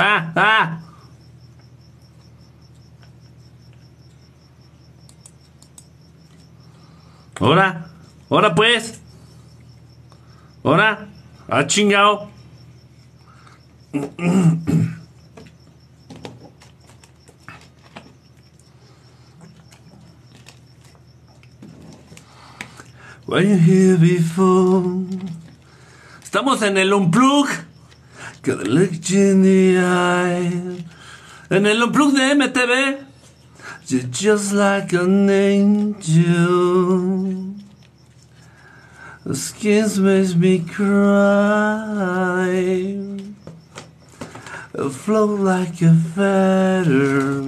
¡Ah! ¡Ah! Ahora, ahora pues. Ahora, ha chingado. Were you here before? Estamos en el Unplug. Got a look in the eye. En el Unplug de MTV. You're just like an angel. The skin makes me cry. I Float like a feather.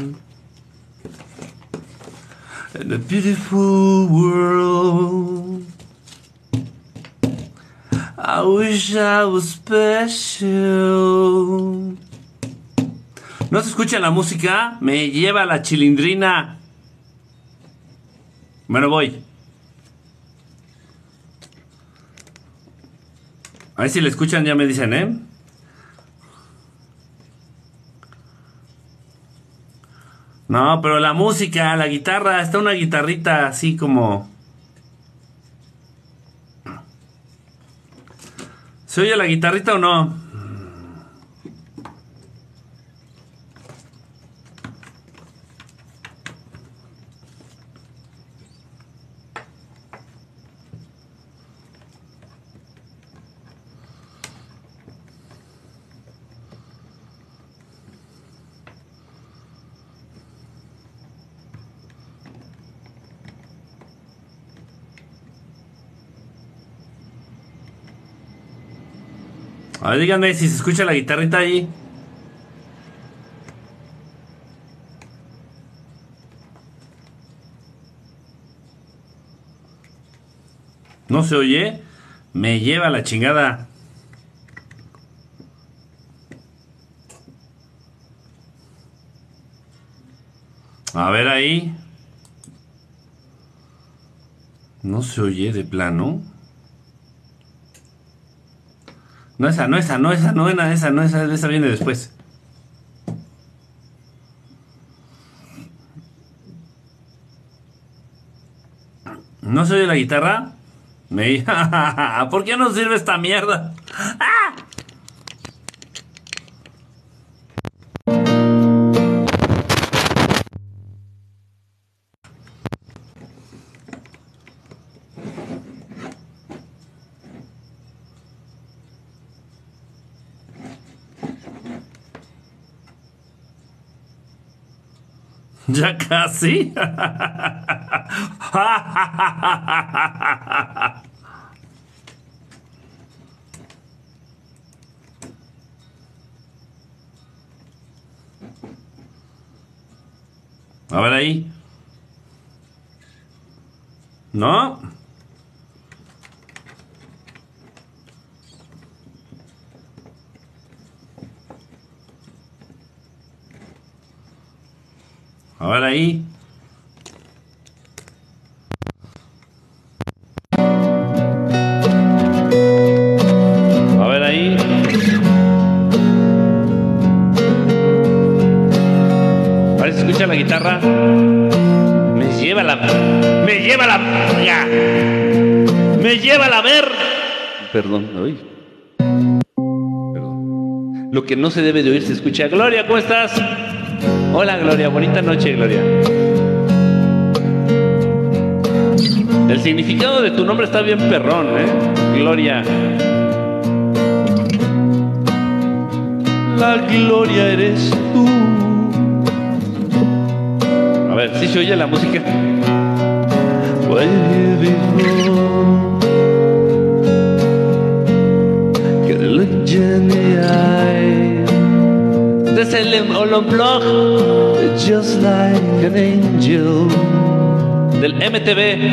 In a beautiful world. I wish I was special. ¿No se escucha la música? Me lleva la chilindrina. Bueno, voy. A ver si le escuchan, ya me dicen, ¿eh? No, pero la música, la guitarra, está una guitarrita así como... ¿Se oye la guitarrita o no? A ver, díganme si se escucha la guitarrita ahí. ¿No se oye? Me lleva la chingada. A ver ahí. No se oye de plano. No esa, no esa, no esa, no esa, esa, no esa, esa viene después. ¿No se oye la guitarra? Me... ¿Por qué no sirve esta mierda? ¡Ah! Ya casi. A ver ahí. ¿No? A ver ahí. A ver ahí. A ver si escucha la guitarra. Me lleva la. Me lleva la. Me lleva la ver. Perdón, oí. Perdón. Lo que no se debe de oír se escucha. Gloria, ¿cómo estás? Hola Gloria, bonita noche Gloria. El significado de tu nombre está bien perrón, ¿eh? Gloria. La gloria eres tú. A ver, si se oye la música? Este es el Olomblog Just like an angel. Del MTV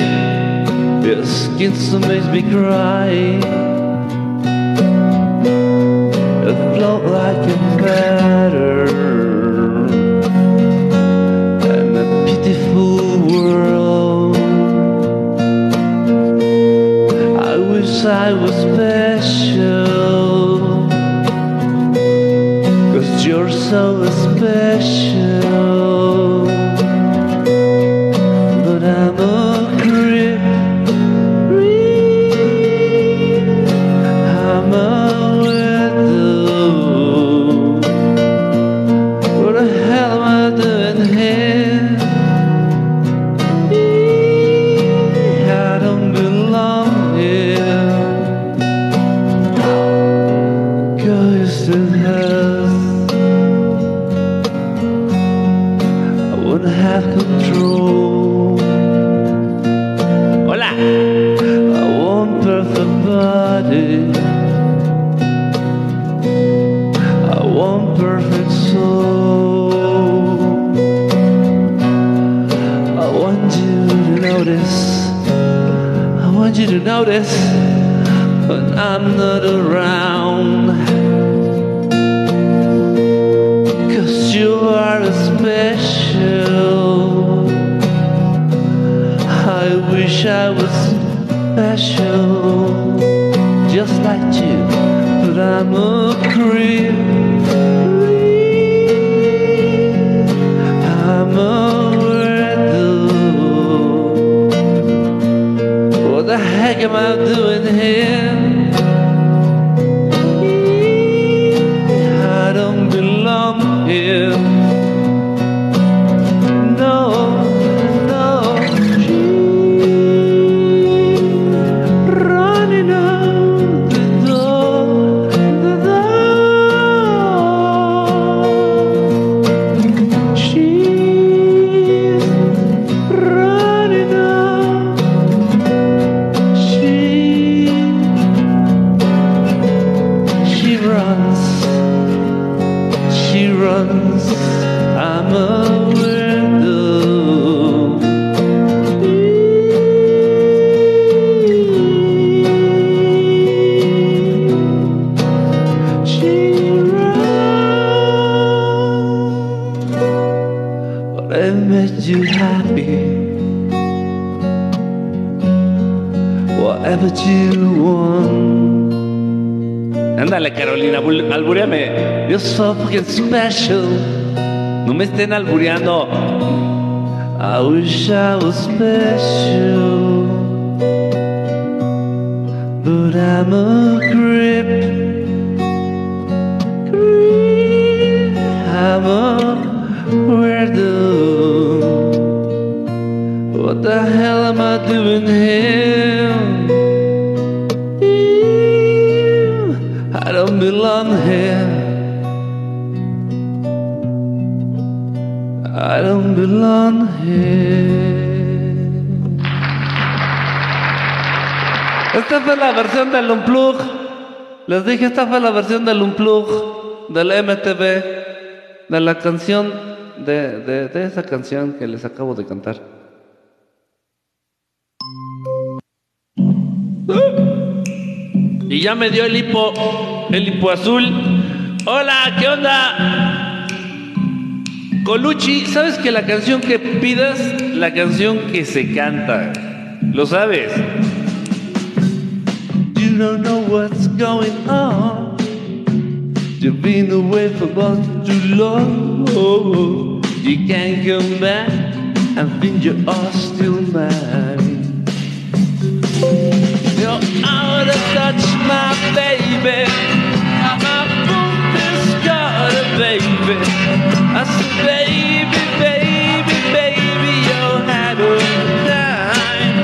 Your skin so makes me cry. It float like a feather And a world. I wish I was special so notice when I'm not around? Cause you are special. I wish I was special, just like you, but I'm You're so fucking special. No me estén albureando. I wish I was special. But I'm a creep. Creep. I'm a weirdo. Esta fue la versión del Unplug. Les dije, esta fue la versión del Unplug, del MTV, de la canción, de, de, de esa canción que les acabo de cantar. Y ya me dio el hipo, el hipo azul. Hola, ¿qué onda? Colucci, ¿sabes que la canción que pidas, la canción que se canta? ¿Lo sabes? You don't know what's going on. You've been away for far too long. You can't come back and think you are still mine. You're out of touch, my baby. Baby. I said, baby, baby, baby, time.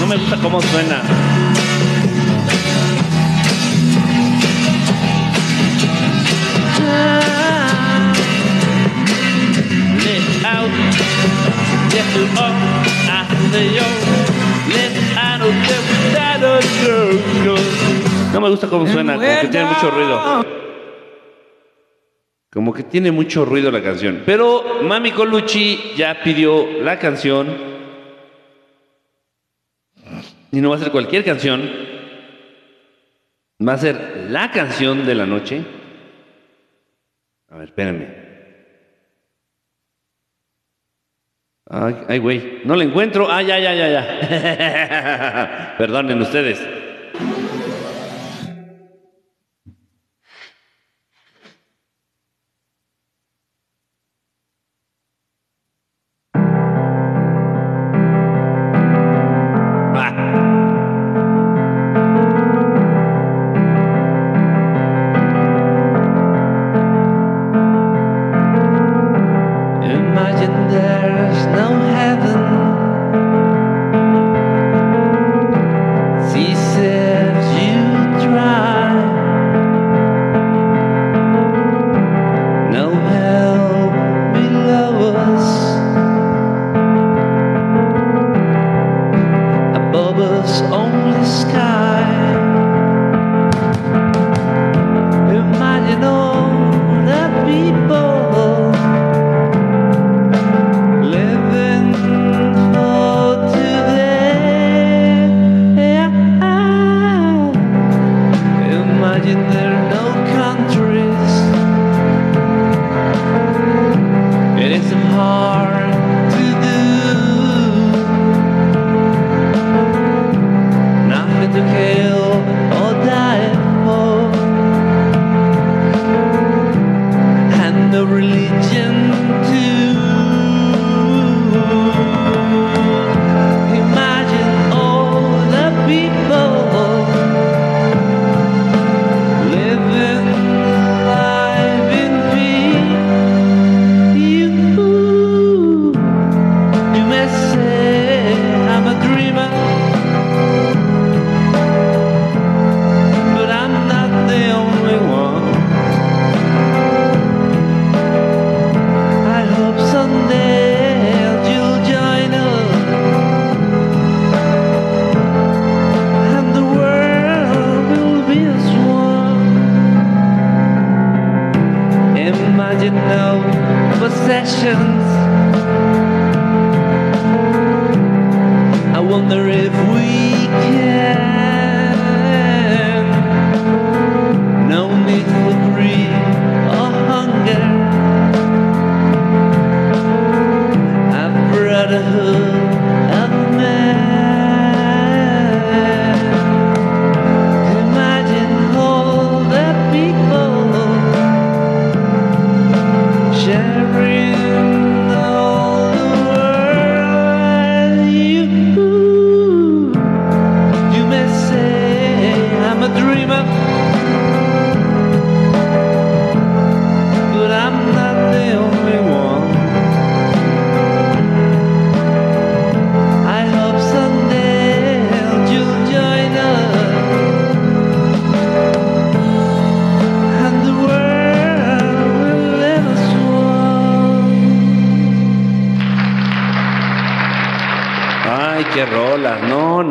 No me gusta cómo suena. Let out, get you up, after yo. No me gusta cómo suena, como que tiene mucho ruido. Como que tiene mucho ruido la canción. Pero Mami Colucci ya pidió la canción. Y no va a ser cualquier canción. Va a ser la canción de la noche. A ver, espérenme. Ay, güey, no la encuentro. Ah, ya, ya, ya, ya. Perdonen ustedes.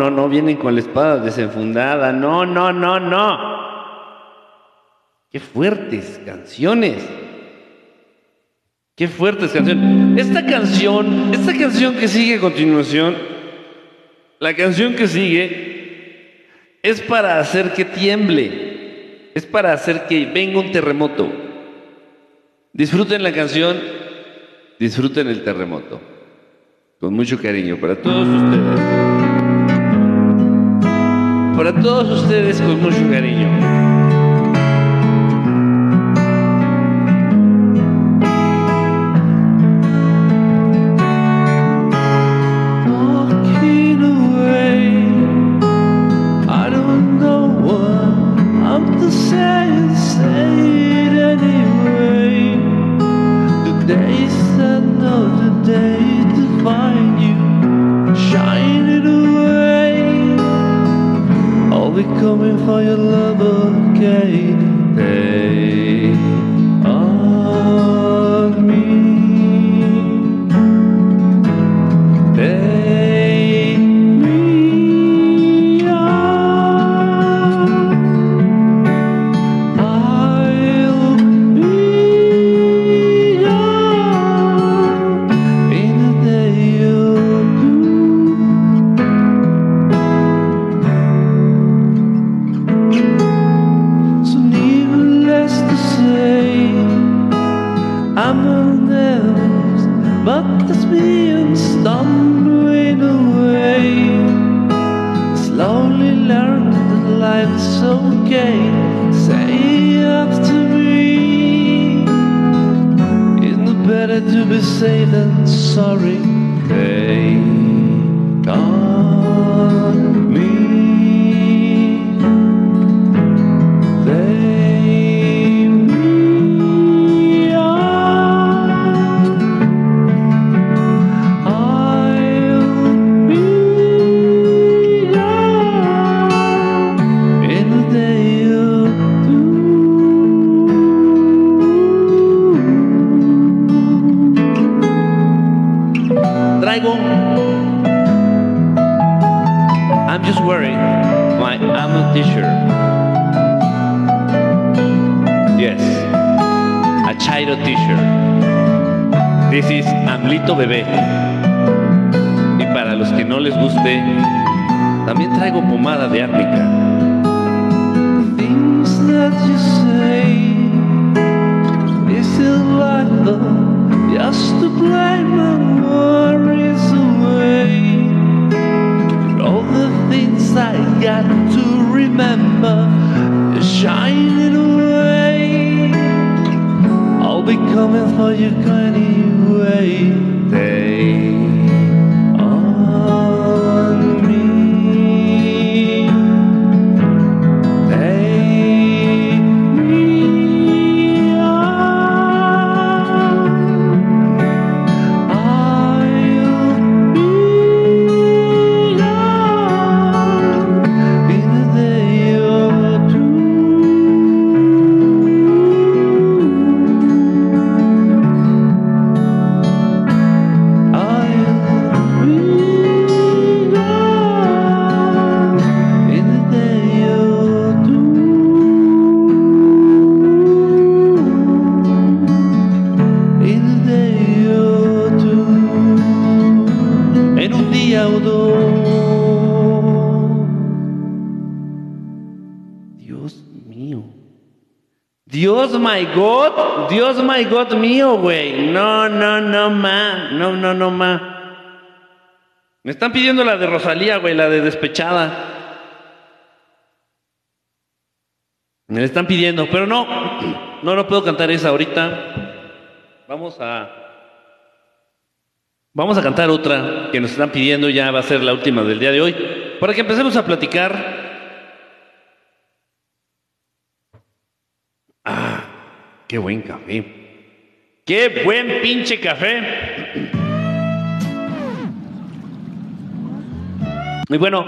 no, vienen con la espada desenfundada, no, no, no, no. Qué fuertes canciones. Qué fuertes canciones. Esta canción, esta canción que sigue a continuación, la canción que sigue es para hacer que tiemble, es para hacer que venga un terremoto. Disfruten la canción, disfruten el terremoto. Con mucho cariño para todos ustedes para todos ustedes con mucho cariño. My God mío, güey. No, no, no, ma. No, no, no, ma. Me están pidiendo la de Rosalía, güey, la de despechada. Me la están pidiendo, pero no, no, no puedo cantar esa ahorita. Vamos a, vamos a cantar otra que nos están pidiendo, ya va a ser la última del día de hoy, para que empecemos a platicar. Ah, qué buen café. Qué buen pinche café. Y bueno,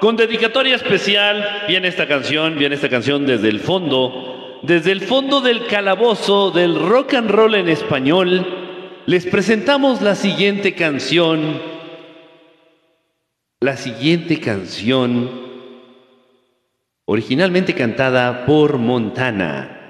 con dedicatoria especial viene esta canción, viene esta canción desde el fondo, desde el fondo del calabozo del rock and roll en español, les presentamos la siguiente canción, la siguiente canción, originalmente cantada por Montana.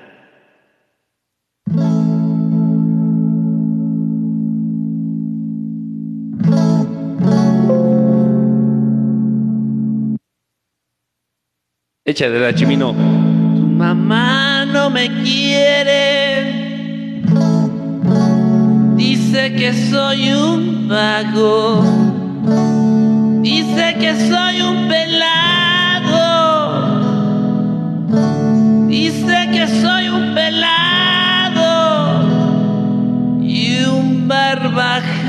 Échale la chimino. Tu mamá no me quiere. Dice que soy un vago. Dice que soy un pelado. Dice que soy un pelado. Y un barbaján.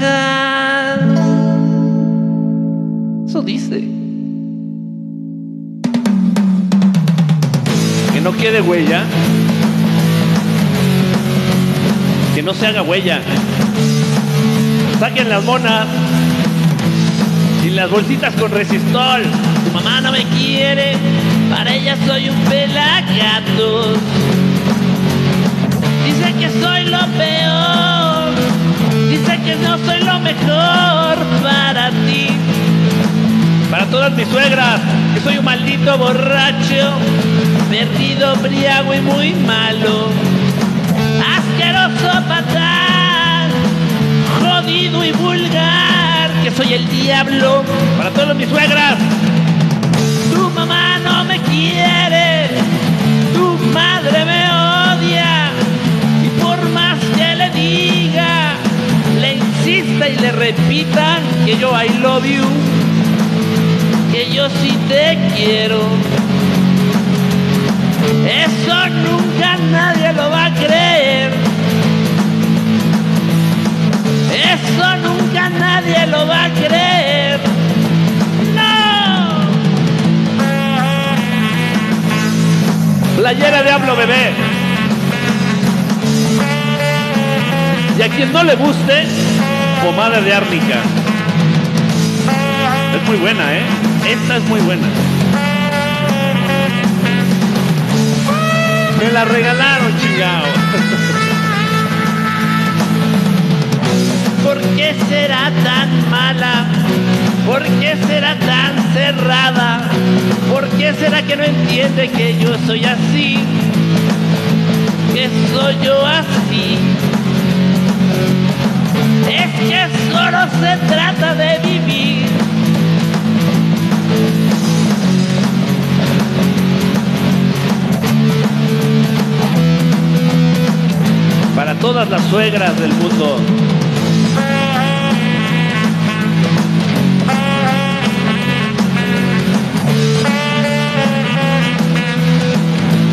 Eso dice. No quede huella. Que no se haga huella. Saquen las monas. Y las bolsitas con resistol. Tu mamá no me quiere. Para ella soy un pelagatos. Dice que soy lo peor. Dice que no soy lo mejor para ti. Para todas mis suegras, que soy un maldito borracho, perdido, briago y muy malo. Asqueroso patán, jodido y vulgar, que soy el diablo. Para todas mis suegras, tu mamá no me quiere, tu madre me odia. Y por más que le diga, le insista y le repita que yo I love you que yo sí te quiero. Eso nunca nadie lo va a creer. Eso nunca nadie lo va a creer. No. Playera de hablo bebé. Y a quien no le guste, pomada de árnica. Es muy buena, ¿eh? Esta es muy buena. Me la regalaron, chingao. ¿Por qué será tan mala? ¿Por qué será tan cerrada? ¿Por qué será que no entiende que yo soy así? Que soy yo así. Es que solo se trata de vivir. para todas las suegras del mundo.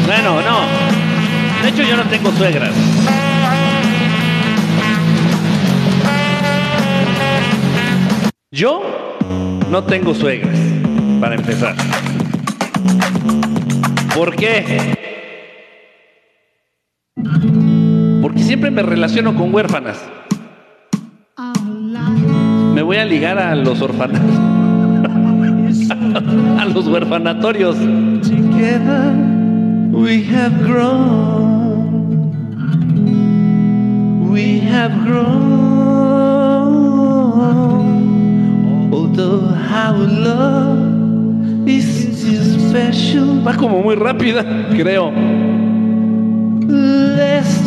Bueno, no. De hecho yo no tengo suegras. Yo no tengo suegras, para empezar. ¿Por qué? Me relaciono con huérfanas. Me voy a ligar a los orfanatos. a los huerfanatorios. Together we have grown. We have grown. Although our love is too special. Va como muy rápida, creo.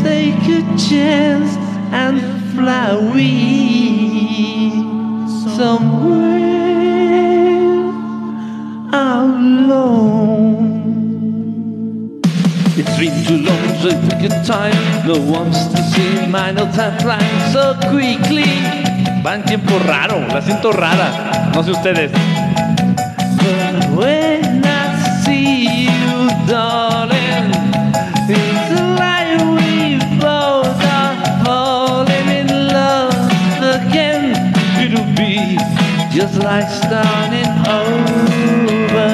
Take a chance and fly away somewhere alone. It's been too long, so take a time. No one's to see my no time flying so quickly. Va en tiempo raro, la siento rara. No sé ustedes. But just like starting over.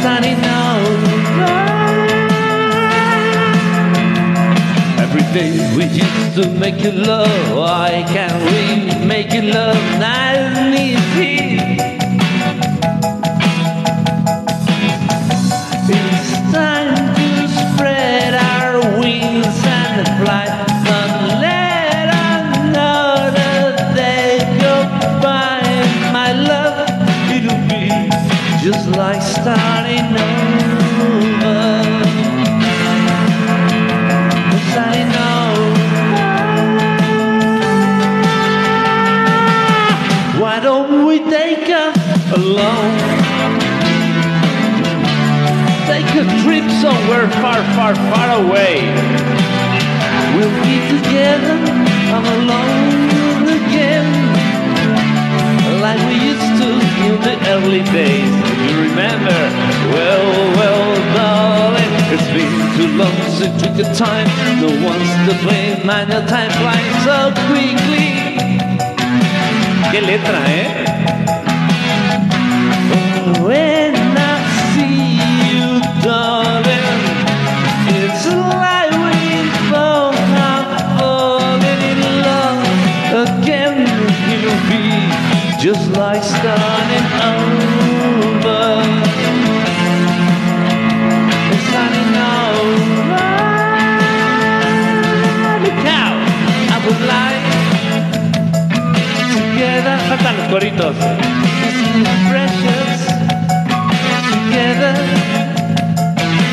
Starting over. Every day we used to make you love. Why can't we make you love nice and easy? Starting over. Starting over. Why don't we take us alone? Take a trip somewhere far, far, far away. We'll be together on alone like we used to in the early days. You remember? Well, well, darling, it's been too long since we took time. No one's to blame, man, the time flies so quickly. Qué letra, ¿eh? When just like starting over. Starting over. Look out, I would like together. Faltan los coritos. Precious. Together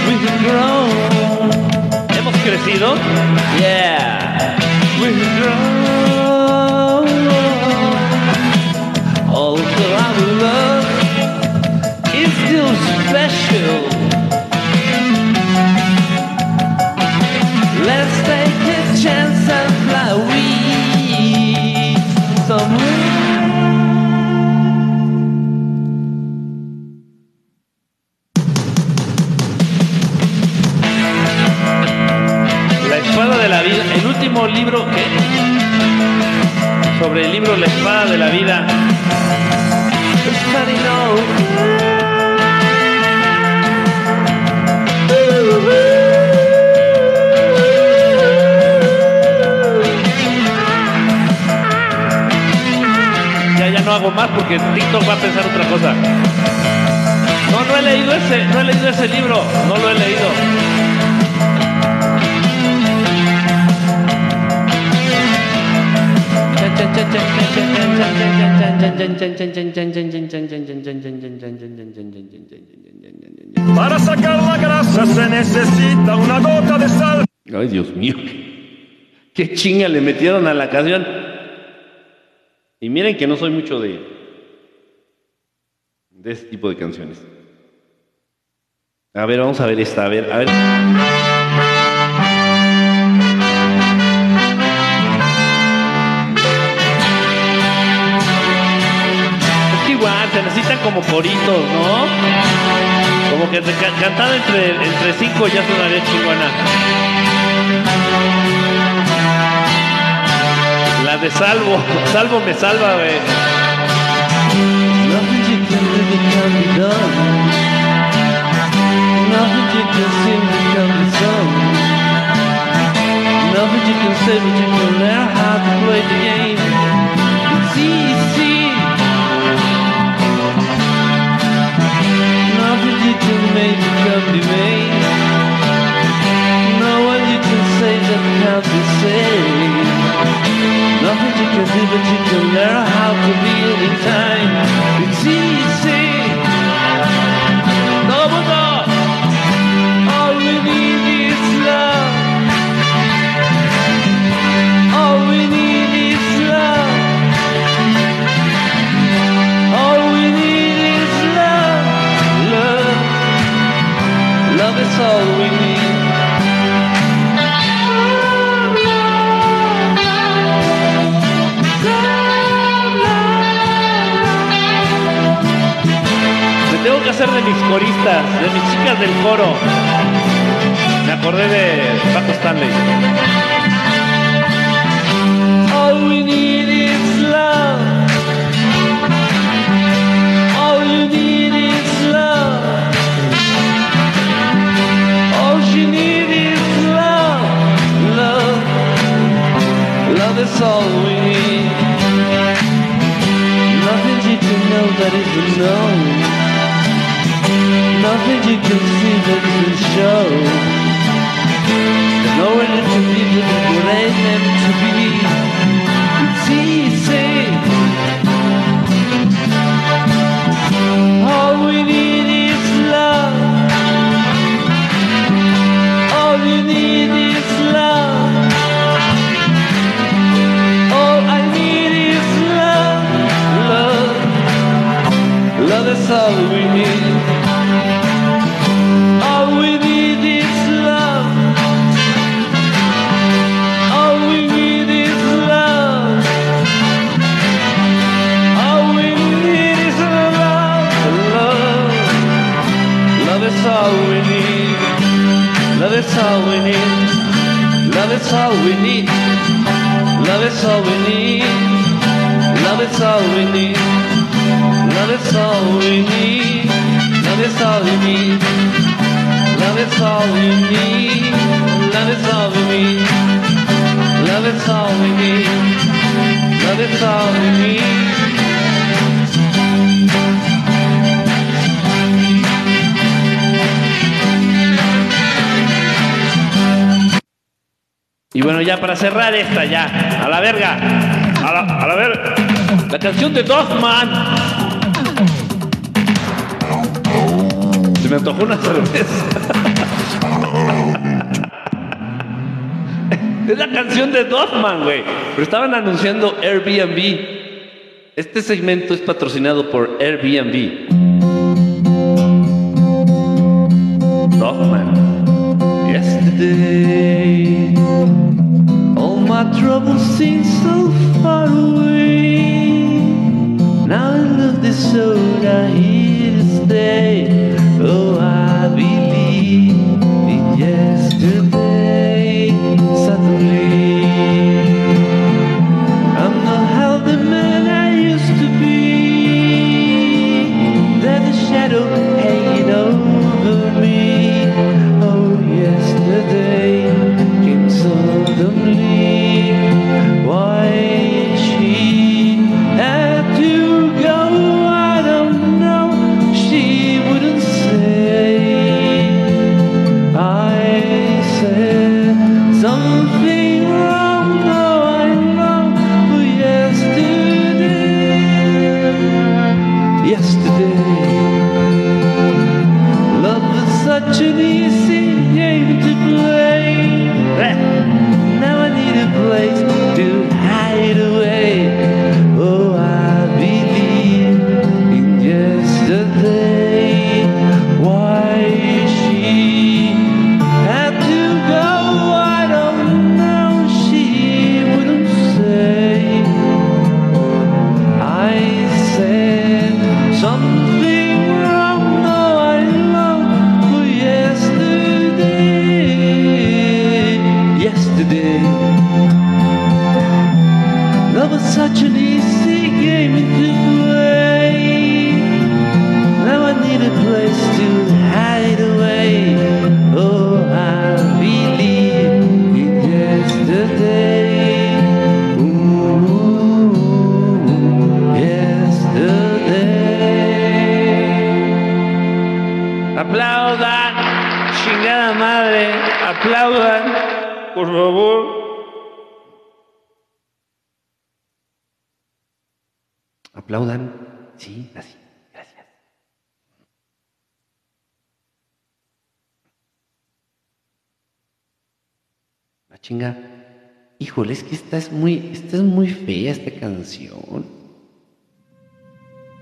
we've grown. ¿Hemos crecido? Yeah. Necesita una gota de sal. Ay, Dios mío. Qué chinga le metieron a la canción. Y miren que no soy mucho de de este tipo de canciones. A ver, vamos a ver esta, a ver, a ver. Es que igual, se necesitan como coritos, ¿no? Como que cantada entre, entre cinco ya sonaría chingona. La de Salvo. Salvo me salva, güey. You. Nothing you can make that can be made. No one you can say that can't be said. Nothing you can do, but you can learn how to be in time. It's easy. Me tengo que hacer de mis coristas, de mis chicas del coro. Me acordé de Paco Stanley. Is all we need. Nothing you can know that isn't known. Nothing you can see that isn't shown. Nowhere can be that it ain't meant to be. It's easy. All we need is love. All you need is Is all we need. Cerrar esta, ya. A la verga. A la, a la verga. La canción de Dogman. Se me antojó una cerveza. Es la canción de Dogman, güey. Pero estaban anunciando Airbnb. Este segmento es patrocinado por Airbnb. Dogman. Yesterday, my troubles seem so far away. Now I love this soda here to stay. Oh, I Baby, you see, you it to.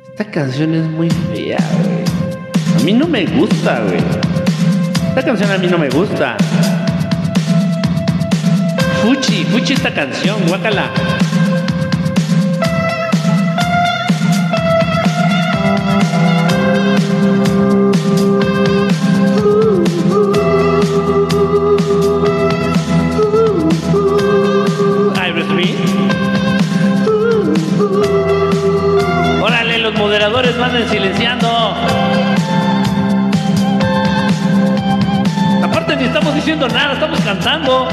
Esta canción es muy fea, güey. A mí no me gusta, güey. Esta canción a mí no me gusta. Fuchi, fuchi esta canción, guácala. Ay, Moderadores manden silenciando. Aparte ni estamos diciendo nada, estamos cantando.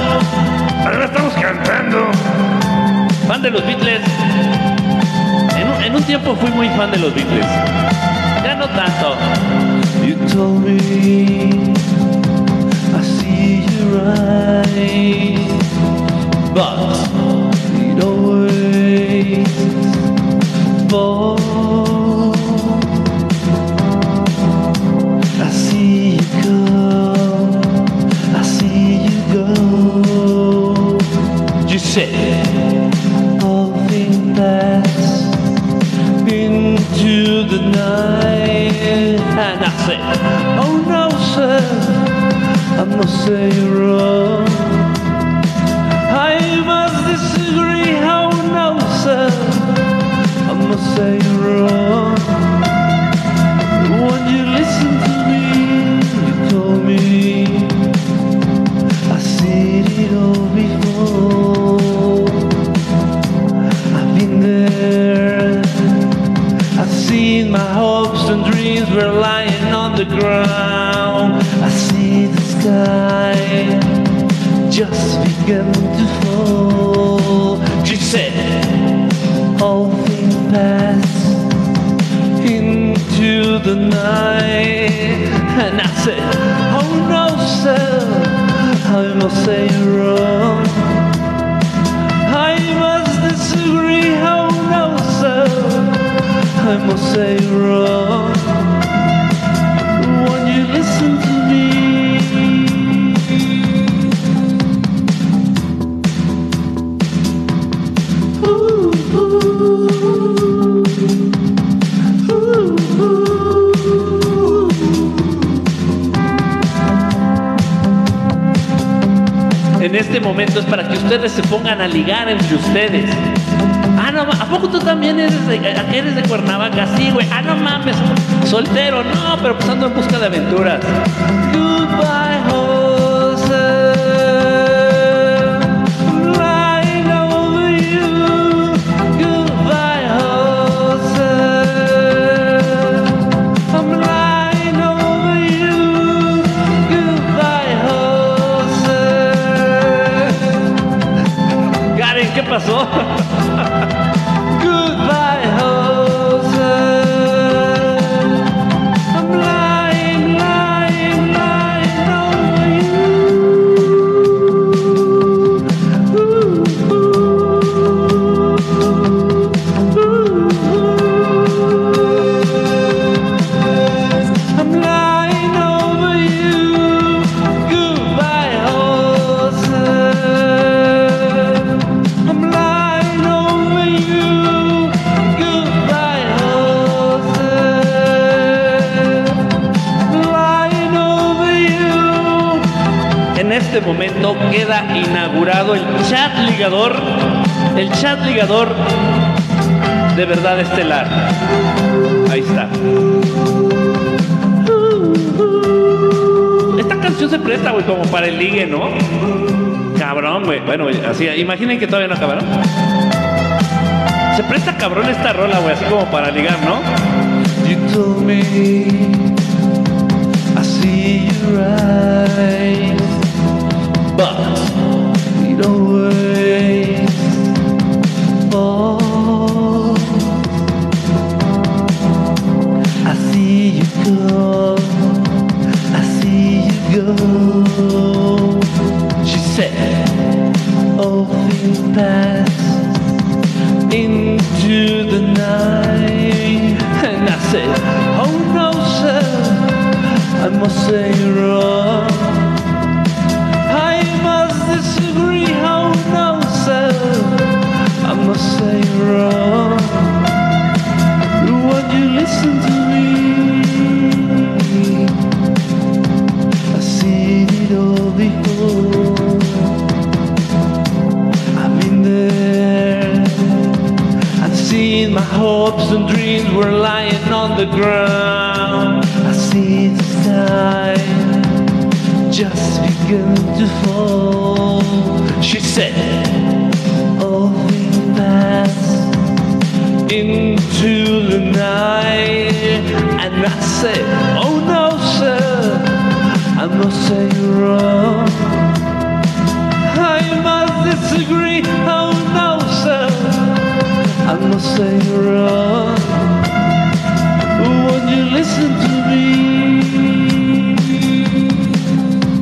Ahora estamos cantando. Fan de los Beatles. En un, en un tiempo fui muy fan de los Beatles. Ya no tanto. You told me I see your eyes, but it always falls. Say you're wrong. I must disagree. Oh no, sir, I must say you're wrong. When you listen to me, you told me I seen it all before. I've been there. I've seen my hopes and dreams were lying on the ground. Just begun to fall. She said, All things pass into the night. And I said, Oh no, sir, I must say you're wrong. I must disagree, oh no, sir, I must say you're wrong. When you listen En este momento es para que ustedes se pongan a ligar entre ustedes. Ah, no, ¿a poco tú también eres de, eres de Cuernavaca? Sí, güey. Ah, no mames. Soltero, no, pero pues ando en busca de aventuras. Goodbye, Jose. 说。Imaginen que todavía no acabaron. Se presta cabrón esta rola, güey, así como para ligar, ¿no? Ground I see the sky just begin to fall She said oh, All things pass into the night And I said Oh no sir I must say you're wrong I must disagree. Oh no, sir. I must say you're wrong.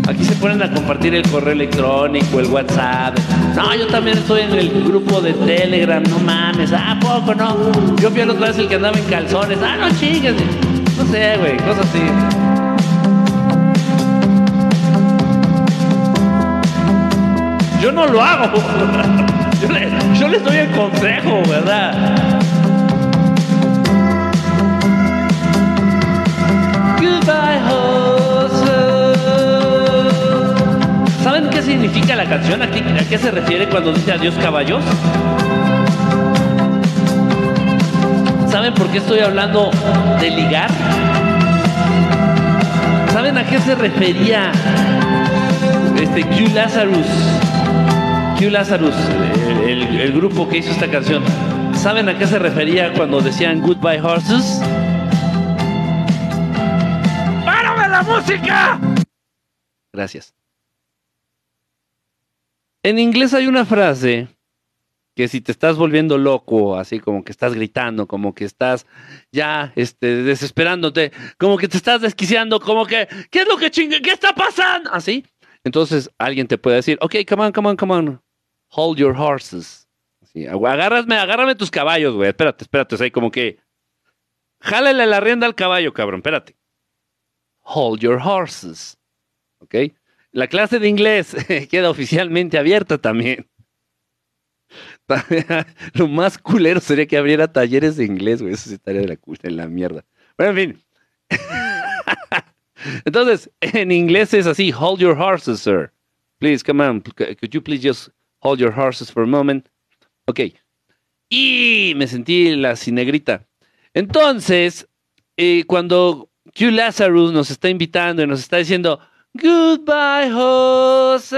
Aquí se ponen a compartir el correo electrónico, el WhatsApp. No, yo también estoy en el grupo de Telegram. No mames. ¿A poco no? Yo fui la otra el que andaba en calzones. Ah, no chingues. No sé, güey. Cosas así. Yo no lo hago. Yo le, yo les doy el consejo, ¿verdad? Goodbye, horses. ¿Saben qué significa la canción? ¿A qué, a qué se refiere cuando dice adiós caballos? ¿Saben por qué estoy hablando de ligar? ¿Saben a qué se refería este Q Lazarus? Q Lazarus, el- el grupo que hizo esta canción. ¿Saben a qué se refería cuando decían Goodbye Horses? Música! Gracias. En inglés hay una frase que si te estás volviendo loco, así como que estás gritando, como que estás ya este, desesperándote, como que te estás desquiciando, como que, ¿qué es lo que chingue? ¿Qué está pasando? Así. Entonces alguien te puede decir, ok, come on, come on, come on, hold your horses. Así, agárrame, agárrame tus caballos, güey, espérate, espérate, o sea, como que, jálale la rienda al caballo, cabrón, espérate. Hold your horses. ¿Ok? La clase de inglés queda oficialmente abierta también. Lo más culero sería que abriera talleres de inglés, güey. Eso sí estaría de la, de la mierda. Bueno, en fin. Entonces, en inglés es así: hold your horses, sir. Please, come on. Could you please just hold your horses for a moment? Ok. Y me sentí la cinegrita. Entonces, eh, cuando Q Lazarus nos está invitando y nos está diciendo Goodbye, horses.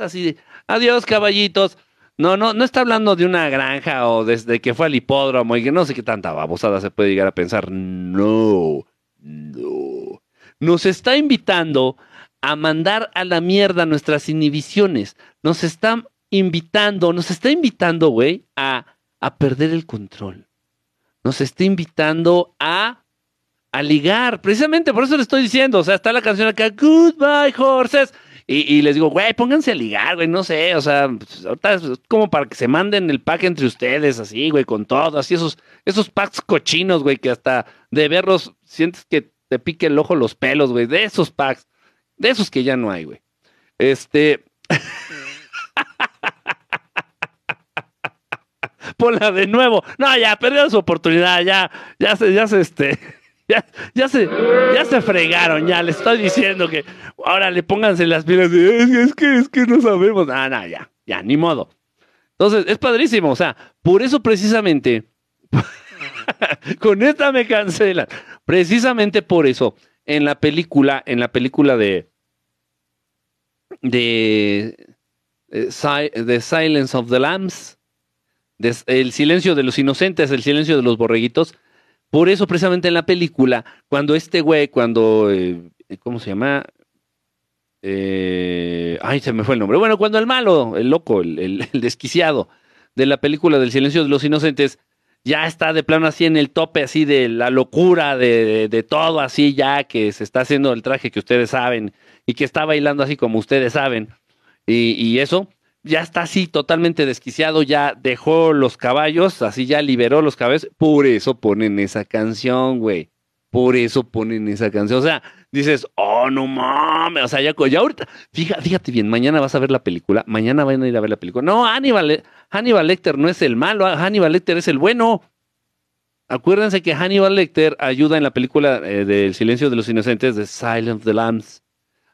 Así de, adiós, caballitos. No, no, no está hablando de una granja o desde que fue al hipódromo y que no sé qué tanta babosada se puede llegar a pensar. No, no. Nos está invitando a mandar a la mierda nuestras inhibiciones. Nos está invitando, nos está invitando, güey, a, a perder el control. Nos está invitando a a ligar, precisamente por eso le estoy diciendo, o sea, está la canción acá, Goodbye Horses, y, y les digo, güey, pónganse a ligar, güey, no sé, o sea, pues, ahorita es como para que se manden el pack entre ustedes, así, güey, con todo, así, esos, esos packs cochinos, güey, que hasta de verlos sientes que te pique el ojo los pelos, güey, de esos packs, de esos que ya no hay, güey. Este... Ponla de nuevo. No, ya perdió su oportunidad, ya, ya se, ya se, este, ya, ya se, ya se fregaron, ya le estoy diciendo que ahora le pónganse las pilas de, es, que, es que no sabemos. No, no, ya, ya, ni modo. Entonces, es padrísimo, o sea, por eso precisamente, con esta me cancelan, precisamente por eso, en la película, en la película de, de, eh, Si- The Silence of the Lambs, el silencio de los inocentes, el silencio de los borreguitos. Por eso, precisamente en la película, cuando este güey, cuando, eh, ¿cómo se llama? Eh, ay, se me fue el nombre. Bueno, cuando el malo, el loco, el, el- el desquiciado de la película del silencio de los inocentes, ya está de plano así en el tope, así de la locura, de, de- todo así ya, que se está haciendo el traje que ustedes saben y que está bailando así como ustedes saben. Y, y eso, ya está así totalmente desquiciado, ya dejó los caballos, así ya liberó los caballos. Por eso ponen esa canción, güey. Por eso ponen esa canción. O sea, dices, oh, no mames. O sea, ya, ya ahorita, fíjate, fíjate bien, mañana vas a ver la película, mañana van a ir a ver la película. No, Hannibal, Hannibal Lecter no es el malo, Hannibal Lecter es el bueno. Acuérdense que Hannibal Lecter ayuda en la película eh, del Silencio de los Inocentes, de Silence of the Lambs,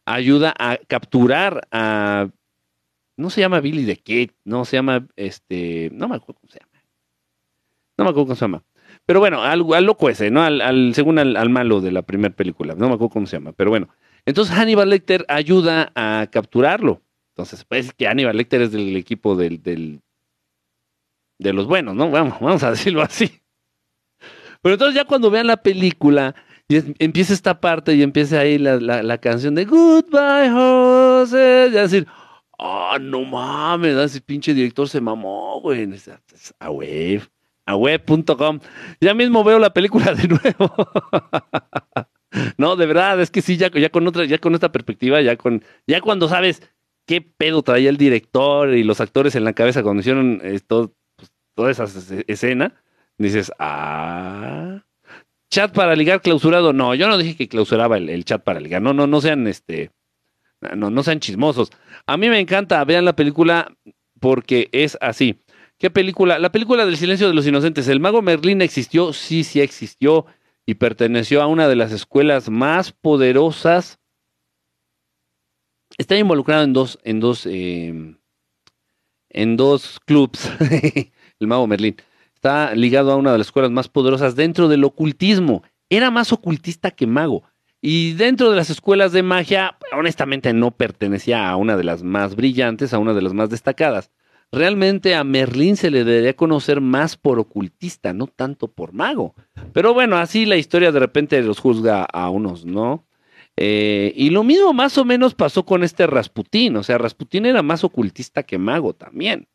ayuda a capturar a no se llama Billy the Kid, no se llama este, no me acuerdo cómo se llama. No me acuerdo cómo se llama. Pero bueno, al, al loco ese, ¿no? Al, al- según al, al malo de la primera película, no me acuerdo cómo se llama, pero bueno. Entonces Hannibal Lecter ayuda a capturarlo. Entonces, pues que Hannibal Lecter es del equipo del, del de los buenos, ¿no? Vamos, vamos a decirlo así. Pero entonces ya cuando vean la película y empieza esta parte y empieza ahí la, la- canción de Goodbye Horses, y decir, ah, no mames, ese pinche director se mamó, güey. A web, a web.com. Ya mismo veo la película de nuevo. no, de verdad, es que sí, ya, ya con otra, ya con esta perspectiva, ya con, ya cuando sabes qué pedo traía el director y los actores en la cabeza cuando hicieron esto, pues, toda esa es- escena, dices, ah. Chat para ligar clausurado. No, yo no dije que clausuraba el chat para ligar. No, no, no sean este. No, no sean chismosos. A mí me encanta, vean la película porque es así. ¿Qué película? La película del silencio de los inocentes. ¿El mago Merlín existió? Sí, sí existió y perteneció a una de las escuelas más poderosas. Está involucrado en dos, en dos, eh, en dos clubs. el mago Merlín está ligado a una de las escuelas más poderosas dentro del ocultismo. Era más ocultista que mago. Y dentro de las escuelas de magia, honestamente no pertenecía a una de las más brillantes, a una de las más destacadas. Realmente a Merlín se le debería conocer más por ocultista, no tanto por mago. Pero bueno, así la historia de repente los juzga a unos, ¿no? Eh, y lo mismo más o menos pasó con este Rasputín. O sea, Rasputín era más ocultista que mago también.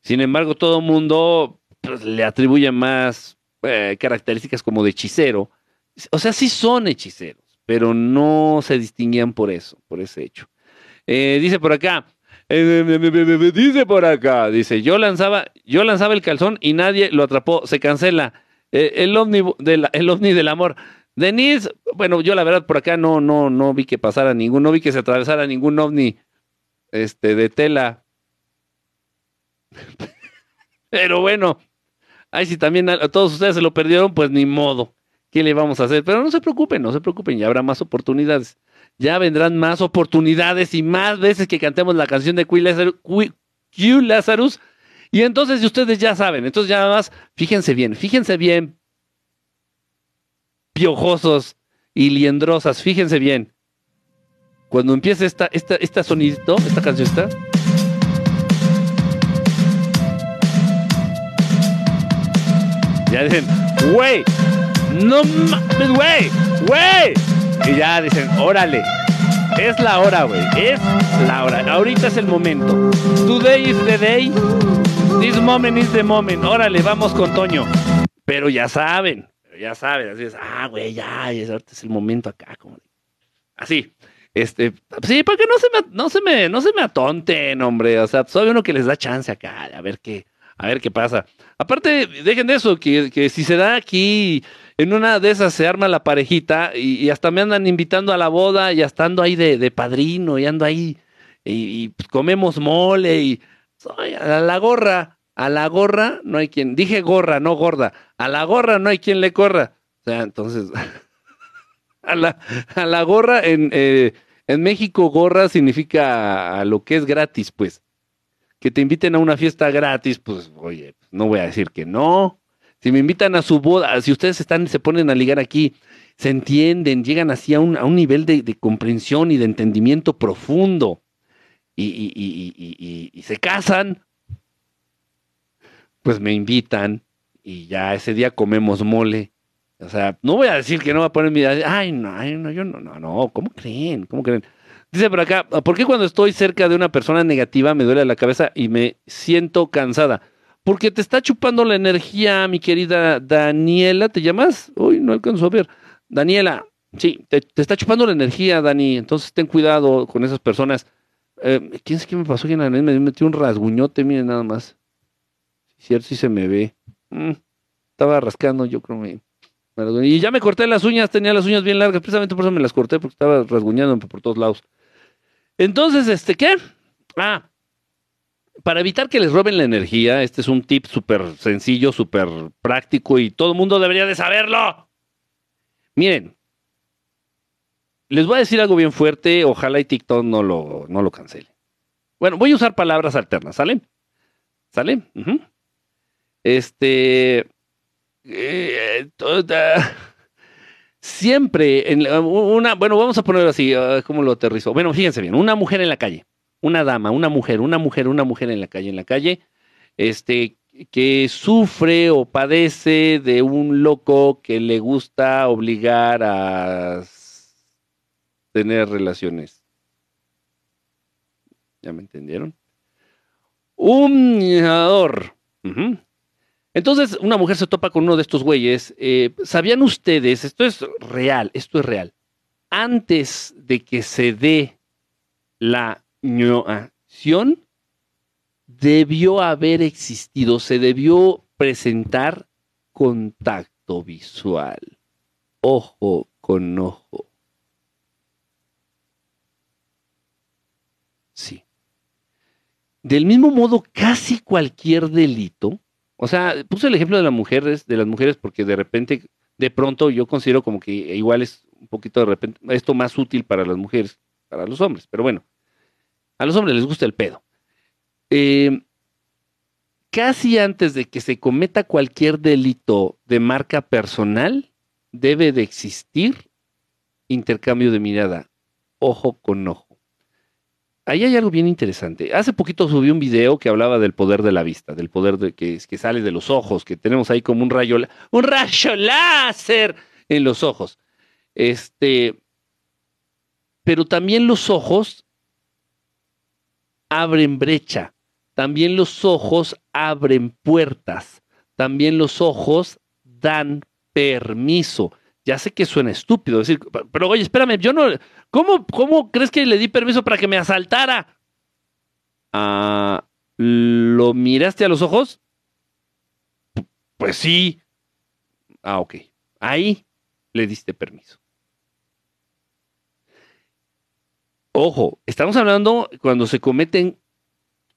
Sin embargo, todo mundo pues, le atribuye más eh, características como de hechicero. O sea, sí son hechiceros, pero no se distinguían por eso, por ese hecho. Eh, dice por acá, eh, dice por acá, dice, yo lanzaba, yo lanzaba el calzón y nadie lo atrapó, se cancela. Eh, el, ovni del, amor. Denise, bueno, yo la verdad por acá no, no, no vi que pasara ningún, no vi que se atravesara ningún ovni este, de tela. Pero bueno, ay, si también a todos ustedes se lo perdieron, pues ni modo. ¿Qué le vamos a hacer? Pero no se preocupen, no se preocupen, ya habrá más oportunidades. Ya vendrán más oportunidades y más veces que cantemos la canción de Q Lazarus. Y entonces ustedes ya saben, entonces ya nada más, fíjense bien, fíjense bien, piojosos y liendrosas, fíjense bien. Cuando empiece esta, esta, esta sonidito, esta canción está. Ya dicen, güey, no mames, güey, güey. Y ya dicen, órale, es la hora, güey, es la hora. Ahorita es el momento. Today is the day. This moment is the moment. Órale, vamos con Toño. Pero ya saben, ya saben, así es, ah, güey, ya, ahorita es el momento acá, como así. Este, sí, para que no se me, no se me, no se me atonten, hombre. O sea, soy uno que les da chance acá, a ver qué, a ver qué pasa. Aparte, dejen de eso, que, que si se da aquí, en una de esas se arma la parejita y, hasta me andan invitando a la boda y hasta ando ahí de, de padrino y ando ahí y, pues, comemos mole y soy a la gorra, a la gorra no hay quien, dije gorra, no gorda, a la gorra no hay quien le corra. O sea, entonces, a la, a la gorra en, eh, en México gorra significa a lo que es gratis, pues que te inviten a una fiesta gratis, pues oye, no voy a decir que no. Si me invitan a su boda, si ustedes están, se ponen a ligar aquí, se entienden, llegan así a un, a un nivel de, de, comprensión y de entendimiento profundo y, y, y, y se casan, pues me invitan y ya ese día comemos mole. O sea, no voy a decir que no va a poner mi... Ay, no, ay, no, yo no, no, no, ¿cómo creen? ¿Cómo creen? Dice por acá, ¿por qué cuando estoy cerca de una persona negativa me duele la cabeza y me siento cansada? Porque te está chupando la energía, mi querida Daniela, ¿te llamas? Uy, no alcanzo a ver. Daniela, sí, te, está chupando la energía, Dani, entonces ten cuidado con esas personas. Eh, ¿Quién es que me pasó? ¿Quién me metió un rasguñote? Miren nada más. Cierto, sí se me ve. Mm, estaba rascando, yo creo que... Y ya me corté las uñas, tenía las uñas bien largas, precisamente por eso me las corté, porque estaba rasguñando por todos lados. Entonces, este, ¿qué? Ah, para evitar que les roben la energía, este es un tip súper sencillo, súper práctico y todo el mundo debería de saberlo. Miren, les voy a decir algo bien fuerte, ojalá y TikTok no lo, no lo cancele. Bueno, voy a usar palabras alternas, ¿sale? ¿Sale? Este... Eh, siempre, en una, bueno, vamos a ponerlo así, ah, ¿cómo lo aterrizo? Bueno, fíjense bien, una mujer en la calle, una dama, una mujer, una mujer, una mujer en la calle, en la calle, este, que sufre o padece de un loco que le gusta obligar a tener relaciones. ¿Ya me entendieron? Un niñador. Entonces, una mujer se topa con uno de estos güeyes. Eh, ¿Sabían ustedes? Esto es real, esto es real. Antes de que se dé la debió haber existido, se debió presentar contacto visual, ojo con ojo. Sí. Del mismo modo, casi cualquier delito o sea, puse el ejemplo de las mujeres, de las mujeres, porque de repente, de pronto, yo considero como que igual es un poquito de repente, esto más útil para las mujeres, para los hombres. Pero bueno, a los hombres les gusta el pedo. Eh, casi antes de que se cometa cualquier delito de marca personal, debe de existir intercambio de mirada, ojo con ojo ahí hay algo bien interesante. Hace poquito subí un video que hablaba del poder de la vista, del poder de, que, que sale de los ojos, que tenemos ahí como un rayo, un rayo láser en los ojos. Este, pero también los ojos abren brecha, también los ojos abren puertas, también los ojos dan permiso. Ya sé que suena estúpido decir, pero oye, espérame, yo no, ¿cómo, cómo crees que le di permiso para que me asaltara? Ah, ¿Lo miraste a los ojos? Pues sí. Ah, ok. Ahí le diste permiso. Ojo, estamos hablando cuando se cometen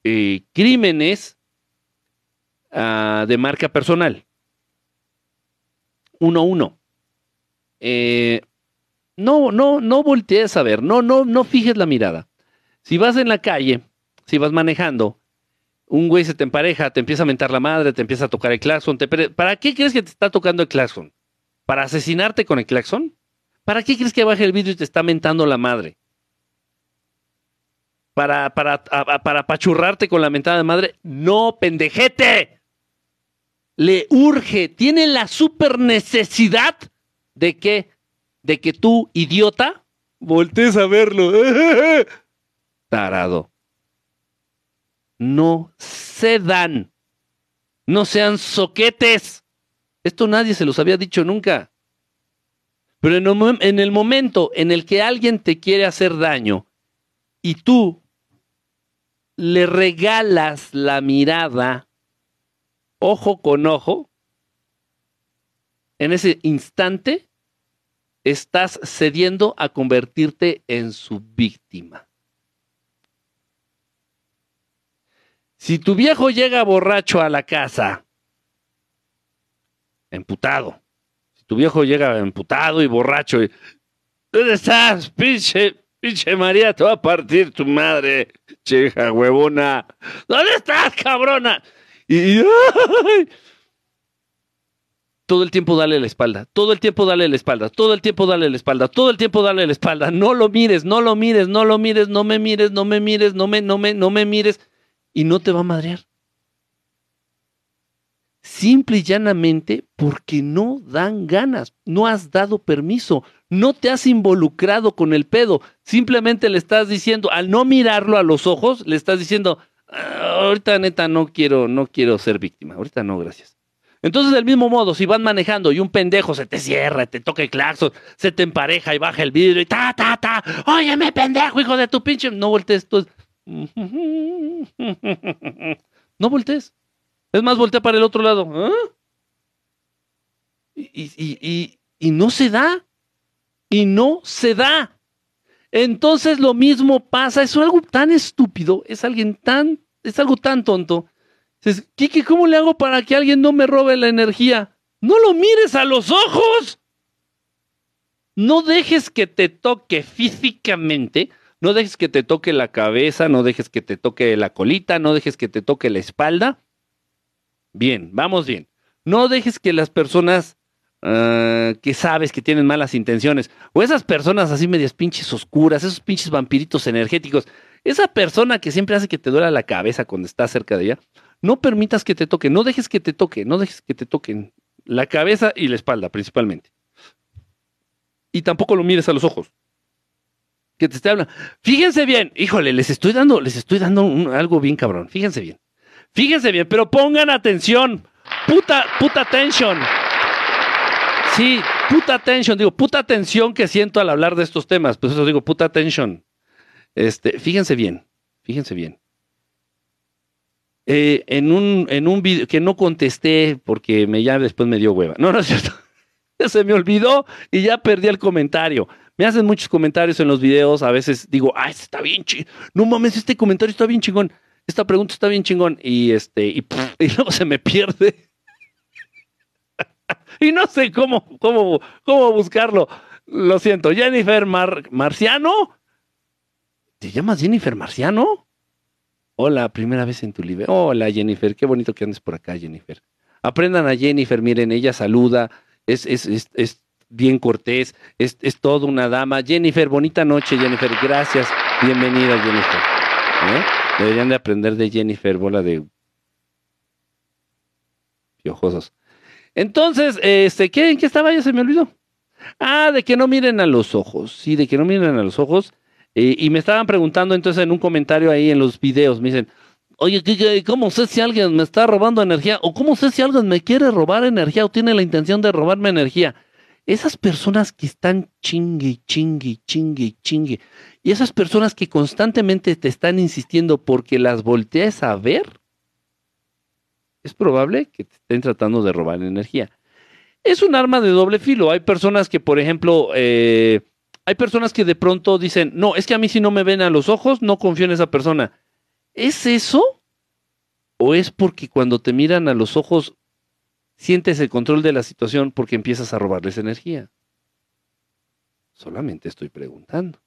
eh, crímenes ah, de marca personal. Uno uno. Eh, no, no, no voltees a ver, no, no, no fijes la mirada. Si vas en la calle, si vas manejando, un güey se te empareja, te empieza a mentar la madre, te empieza a tocar el claxon. ¿Para qué crees que te está tocando el claxon? ¿Para asesinarte con el claxon? ¿Para qué crees que baje el vidrio y te está mentando la madre? ¿Para, para, para pachurrarte con la mentada de madre? No, pendejete. Le urge, tiene la super necesidad de que, de que tú, idiota, voltees a verlo. Tarado. No cedan. No sean soquetes. Esto nadie se los había dicho nunca. Pero en el momento en el que alguien te quiere hacer daño y tú le regalas la mirada ojo con ojo, en ese instante estás cediendo a convertirte en su víctima. Si tu viejo llega borracho a la casa, emputado, si tu viejo llega emputado y borracho, y, ¿dónde estás, pinche, pinche María? Te va a partir tu madre, cheja huevona. ¿Dónde estás, cabrona? Y, todo el tiempo dale la espalda, todo el tiempo dale la espalda, todo el tiempo dale la espalda, todo el tiempo dale la espalda. No lo mires, no lo mires, no lo mires, no me mires, no me mires, no me, no me, no me mires y no te va a madrear. Simple y llanamente porque no dan ganas, no has dado permiso, no te has involucrado con el pedo, simplemente le estás diciendo, al no mirarlo a los ojos, le estás diciendo, "Ah, ahorita neta no quiero, no quiero ser víctima, ahorita no, gracias. Entonces, del mismo modo, si van manejando y un pendejo se te cierra, te toca el claxon, se te empareja y baja el vidrio y ta, ta, ta, óyeme, pendejo, hijo de tu pinche, no voltees. No voltees. Es más, voltea para el otro lado. ¿Ah? Y, y- y- y no se da. Y no se da. Entonces lo mismo pasa. Es algo tan estúpido. Es alguien tan. Es algo tan tonto. Dices, Kiki, ¿cómo le hago para que alguien no me robe la energía? No lo mires a los ojos. No dejes que te toque físicamente. No dejes que te toque la cabeza. No dejes que te toque la colita. No dejes que te toque la espalda. Bien, vamos bien. No dejes que las personas ah, que sabes que tienen malas intenciones, o esas personas así medias pinches oscuras, esos pinches vampiritos energéticos, esa persona que siempre hace que te duela la cabeza cuando estás cerca de ella, no permitas que te toque, no dejes que te toque, no dejes que te toquen la cabeza y la espalda principalmente. Y tampoco lo mires a los ojos. Que te esté hablando. Fíjense bien, híjole, les estoy dando, les estoy dando un- algo bien cabrón. Fíjense bien. Fíjense bien, pero pongan atención. Puta, puta atención. Sí, puta atención. Digo, puta atención que siento al hablar de estos temas. Pues eso digo, puta atención. Este, fíjense bien, fíjense bien. Eh, en un, en un video que no contesté porque me ya después me dio hueva. No, no es cierto. Se me olvidó y ya perdí el comentario. Me hacen muchos comentarios en los videos. A veces digo, ah, este está bien chingón. No mames, este comentario está bien chingón. Esta pregunta está bien chingón. Y este, y, luego se me pierde. y no sé cómo, cómo, cómo buscarlo. Lo siento. Jennifer Mar- Marciano. ¿Te llamas Jennifer Marciano? Hola, primera vez en tu live. Hola, Jennifer. Qué bonito que andes por acá, Jennifer. Aprendan a Jennifer, miren, ella saluda, es, es, es, es bien cortés, es, es toda una dama. Jennifer, bonita noche, Jennifer. Gracias. Bienvenida, Jennifer. ¿Eh? Deberían de aprender de Jennifer, bola de piojosos. Entonces, este, ¿qué, ¿en qué estaba? Ya se me olvidó. Ah, de que no miren a los ojos. Sí, de que no miren a los ojos. Y me estaban preguntando entonces en un comentario ahí en los videos, me dicen, oye, ¿cómo sé si alguien me está robando energía? ¿O cómo sé si alguien me quiere robar energía o tiene la intención de robarme energía? Esas personas que están chingue, chingue, chingue, chingue, y esas personas que constantemente te están insistiendo porque las voltees a ver, es probable que te estén tratando de robar energía. Es un arma de doble filo. Hay personas que, por ejemplo, eh, hay personas que de pronto dicen, no, es que a mí si no me ven a los ojos, no confío en esa persona. ¿Es eso? ¿O es porque cuando te miran a los ojos sientes el control de la situación porque empiezas a robarles energía? Solamente estoy preguntando.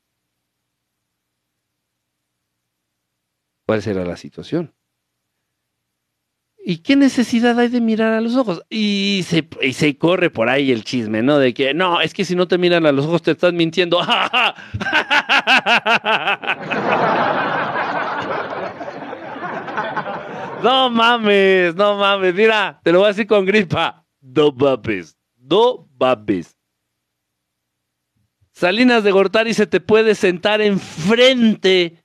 ¿Cuál será la situación? ¿Y qué necesidad hay de mirar a los ojos? Y se, corre por ahí el chisme, ¿no? De que, no, es que si no te miran a los ojos te estás mintiendo. no mames, no mames. Mira, te lo voy a decir con gripa. No mames, no mames. Salinas de Gortari se te puede sentar enfrente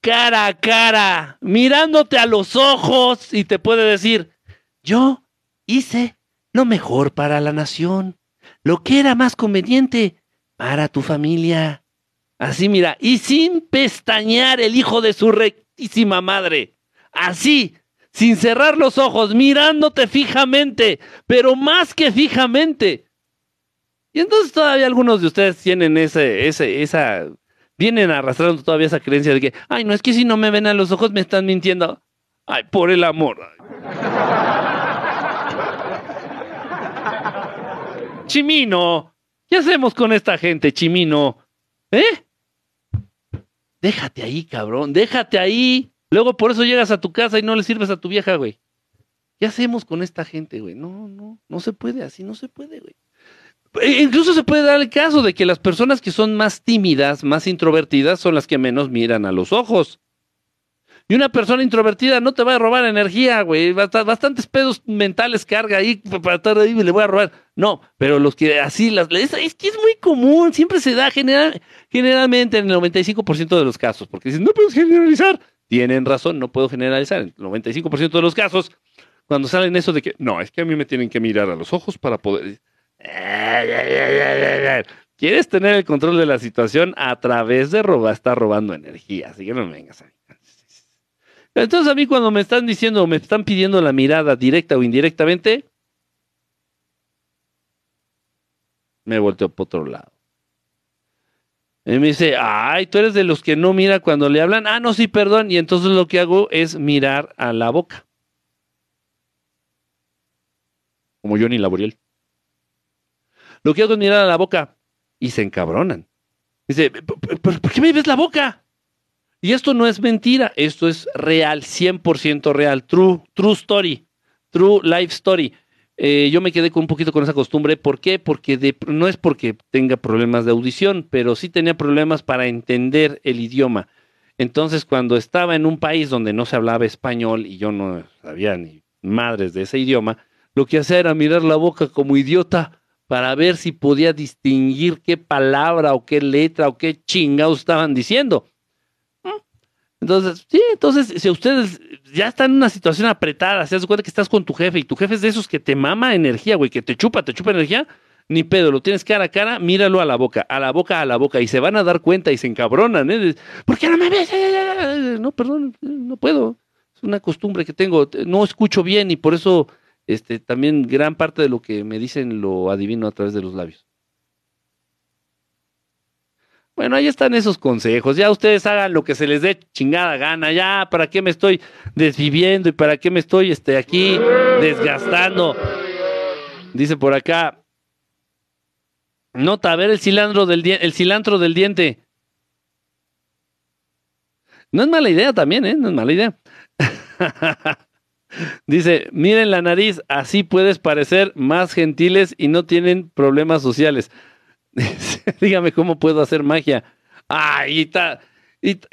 cara a cara, mirándote a los ojos y te puede decir, yo hice lo mejor para la nación, lo que era más conveniente para tu familia. Así mira, y sin pestañear el hijo de su rectísima madre. Así, sin cerrar los ojos, mirándote fijamente, pero más que fijamente. Y entonces todavía algunos de ustedes tienen ese, ese, esa vienen arrastrando todavía esa creencia de que, ay, no es que si no me ven a los ojos me están mintiendo. Ay, por el amor. Chimino, ¿qué hacemos con esta gente, Chimino? ¿Eh? Déjate ahí, cabrón, déjate ahí. Luego por eso llegas a tu casa y no le sirves a tu vieja, güey. ¿Qué hacemos con esta gente, güey? No, no, no se puede, así no se puede, güey. E incluso se puede dar el caso de que las personas que son más tímidas, más introvertidas, son las que menos miran a los ojos. Y una persona introvertida no te va a robar energía, güey. Bastantes pedos mentales carga ahí para estar ahí le voy a robar. No, pero los que así, las, es, es que es muy común, siempre se da general, generalmente en el 95% de los casos, porque dicen, no puedes generalizar. Tienen razón, no puedo generalizar. En el 95% de los casos, cuando salen eso de que, no, es que a mí me tienen que mirar a los ojos para poder... Quieres tener el control de la situación a través de robar, estar robando energía, así que no me vengas a entonces a mí cuando me están diciendo, me están pidiendo la mirada directa o indirectamente, me volteo por otro lado. Y me dice, ay, tú eres de los que no mira cuando le hablan. Ah, no, sí, perdón. Y entonces lo que hago es mirar a la boca. Como Johnny Laboriel. Lo que hago es mirar a la boca. Y se encabronan. Dice, ¿por, qué me ves la boca? Y esto no es mentira, esto es real, 100% real, true, true story, true life story. Eh, yo me quedé con un poquito con esa costumbre. ¿Por qué? Porque no es porque tenga problemas de audición, pero sí tenía problemas para entender el idioma. Entonces, cuando estaba en un país donde no se hablaba español y yo no sabía ni madres de ese idioma, lo que hacía era mirar la boca como idiota para ver si podía distinguir qué palabra o qué letra o qué chingados estaban diciendo. Entonces, sí, entonces, si ustedes ya están en una situación apretada, se das cuenta que estás con tu jefe y tu jefe es de esos que te mama energía, güey, que te chupa, te chupa energía, ni pedo, lo tienes cara a cara, míralo a la boca, a la boca, a la boca, y se van a dar cuenta y se encabronan, ¿eh? ¿Por qué no me ves? No, perdón, no puedo. Es una costumbre que tengo, no escucho bien y por eso este, también gran parte de lo que me dicen lo adivino a través de los labios. Bueno, ahí están esos consejos. Ya ustedes hagan lo que se les dé chingada gana. Ya, ¿para qué me estoy desviviendo y para qué me estoy este, aquí desgastando? Dice por acá. Nota, a ver el cilantro del, el cilantro del diente. No es mala idea también, ¿eh? No es mala idea. Dice, miren la nariz, así puedes parecer más gentiles y no tienen problemas sociales. Dígame cómo puedo hacer magia. Ay, Ita,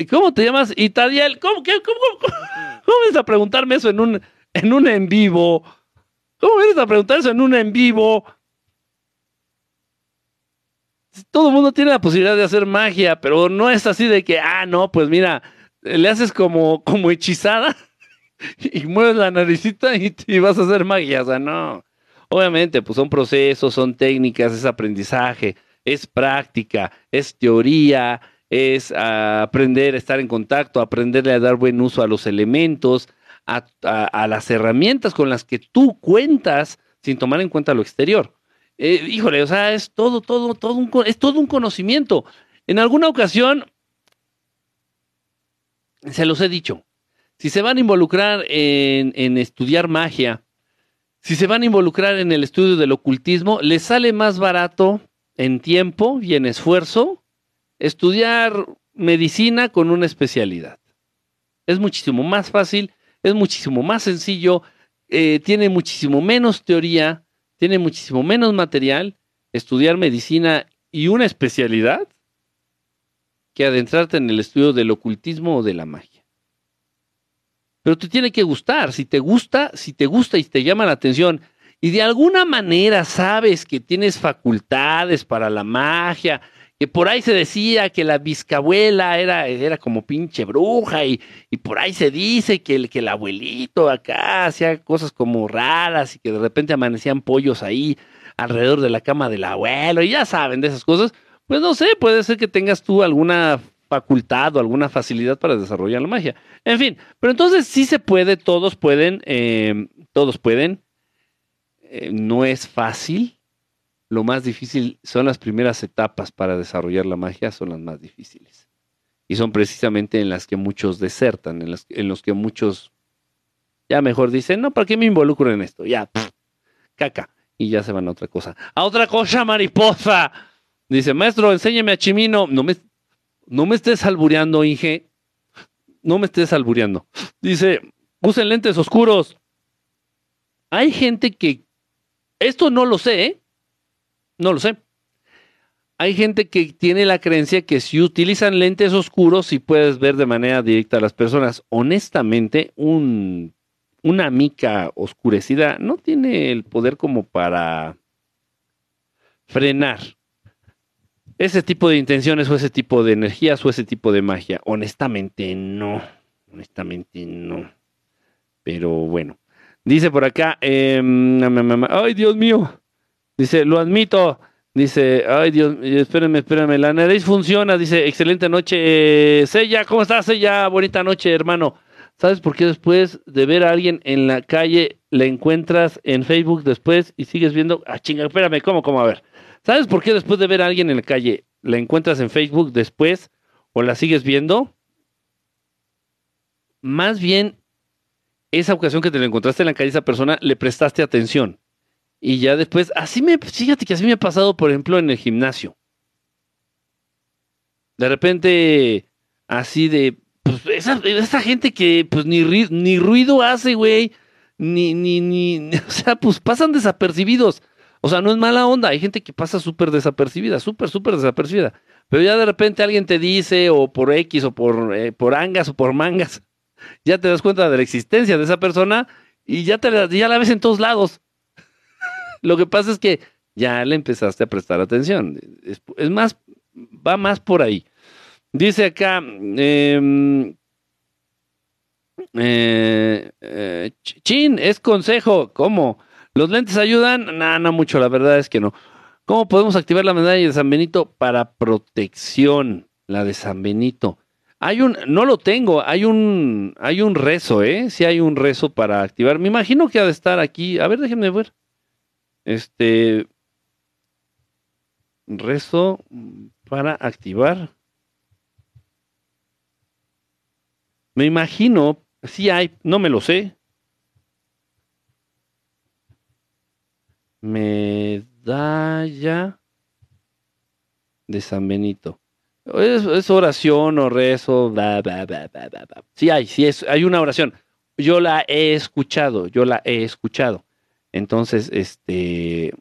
¿cómo te llamas? Itadiel. ¿Cómo, qué, cómo, vienes a preguntarme eso en un, en un en vivo? ¿Cómo vienes a preguntar eso en un en vivo? Todo mundo tiene la posibilidad de hacer magia, pero no es así de que, ah, no, pues mira, le haces como, como hechizada y mueves la naricita y, y vas a hacer magia. O sea, no. Obviamente, pues son procesos, son técnicas, es aprendizaje es práctica, es teoría, es ah, aprender a estar en contacto, aprenderle a dar buen uso a los elementos, a, las herramientas con las que tú cuentas sin tomar en cuenta lo exterior. Eh, híjole, o sea, es todo, todo, todo un, es todo un conocimiento. En alguna ocasión, se los he dicho, si se van a involucrar en, en estudiar magia, si se van a involucrar en el estudio del ocultismo, les sale más barato en tiempo y en esfuerzo estudiar medicina con una especialidad. Es muchísimo más fácil, es muchísimo más sencillo, eh, tiene muchísimo menos teoría, tiene muchísimo menos material estudiar medicina y una especialidad que adentrarte en el estudio del ocultismo o de la magia. Pero te tiene que gustar, si te gusta, si te gusta y te llama la atención y de alguna manera sabes que tienes facultades para la magia, que por ahí se decía que la bisabuela era, era como pinche bruja y, y por ahí se dice que el, que el abuelito acá hacía cosas como raras y que de repente amanecían pollos ahí alrededor de la cama del abuelo y ya saben de esas cosas, pues no sé, puede ser que tengas tú alguna facultad o alguna facilidad para desarrollar la magia. En fin, pero entonces sí se puede, todos pueden, eh, todos pueden eh, no es fácil. Lo más difícil son las primeras etapas para desarrollar la magia, son las más difíciles. Y son precisamente en las que muchos desertan, en, las, en los que muchos ya mejor dicen, no, ¿para qué me involucro en esto? Ya, caca. Y ya se van a otra cosa. A otra cosa, mariposa. Dice, maestro, enséñame a Chimino. No me, no me estés albureando, Inge. No me estés albureando. Dice, usen lentes oscuros. Hay gente que esto no lo sé, ¿eh? No lo sé. hay gente que tiene la creencia que si utilizan lentes oscuros, sí puedes ver de manera directa a las personas. Honestamente, un, una mica oscurecida no tiene el poder como para frenar ese tipo de intenciones o ese tipo de energías o ese tipo de magia. Honestamente, no. Honestamente, no. Pero bueno. Dice por acá, em, ay Dios mío. Dice, lo admito. Dice, ay Dios, espérenme, espérenme, la nariz funciona. Dice, excelente noche. Eh, Sella, ¿cómo estás, Sella? Bonita noche, hermano. ¿Sabes por qué después de ver a alguien en la calle le encuentras en Facebook después y sigues viendo? Ah, chinga, espérame, ¿cómo, cómo? A ver. ¿Sabes por qué después de ver a alguien en la calle la encuentras en Facebook después o la sigues viendo? Más bien, esa ocasión que te la encontraste en la calle, esa persona, le prestaste atención. Y ya después, así me, fíjate que así me ha pasado, por ejemplo, en el gimnasio. De repente, así de, pues esa, gente que pues ni, ni ruido hace, güey, ni, ni, ni, o sea, pues pasan desapercibidos. O sea, no es mala onda, hay gente que pasa súper desapercibida, súper, súper desapercibida. Pero ya de repente alguien te dice, o por X, o por, eh, por angas, o por mangas, ya te das cuenta de la existencia de esa persona y ya, te ya la ves en todos lados. Lo que pasa es que ya le empezaste a prestar atención. Es, más, va más por ahí. Dice acá, em, eh, eh, Chin, es consejo. ¿Cómo? ¿Los lentes ayudan? No, no mucho, la verdad es que no. ¿Cómo podemos activar la medalla de San Benito para protección? La de San Benito. Hay un, no lo tengo, hay un, hay un rezo, ¿eh? Sí hay un rezo para activar. Me imagino que ha de estar aquí. A ver, déjenme ver. Este, rezo para activar. Me imagino, sí hay, no me lo sé. Medalla de San Benito. Es, oración o rezo, Sí hay, sí es, hay una oración. Yo la he escuchado, yo la he escuchado. Entonces, este...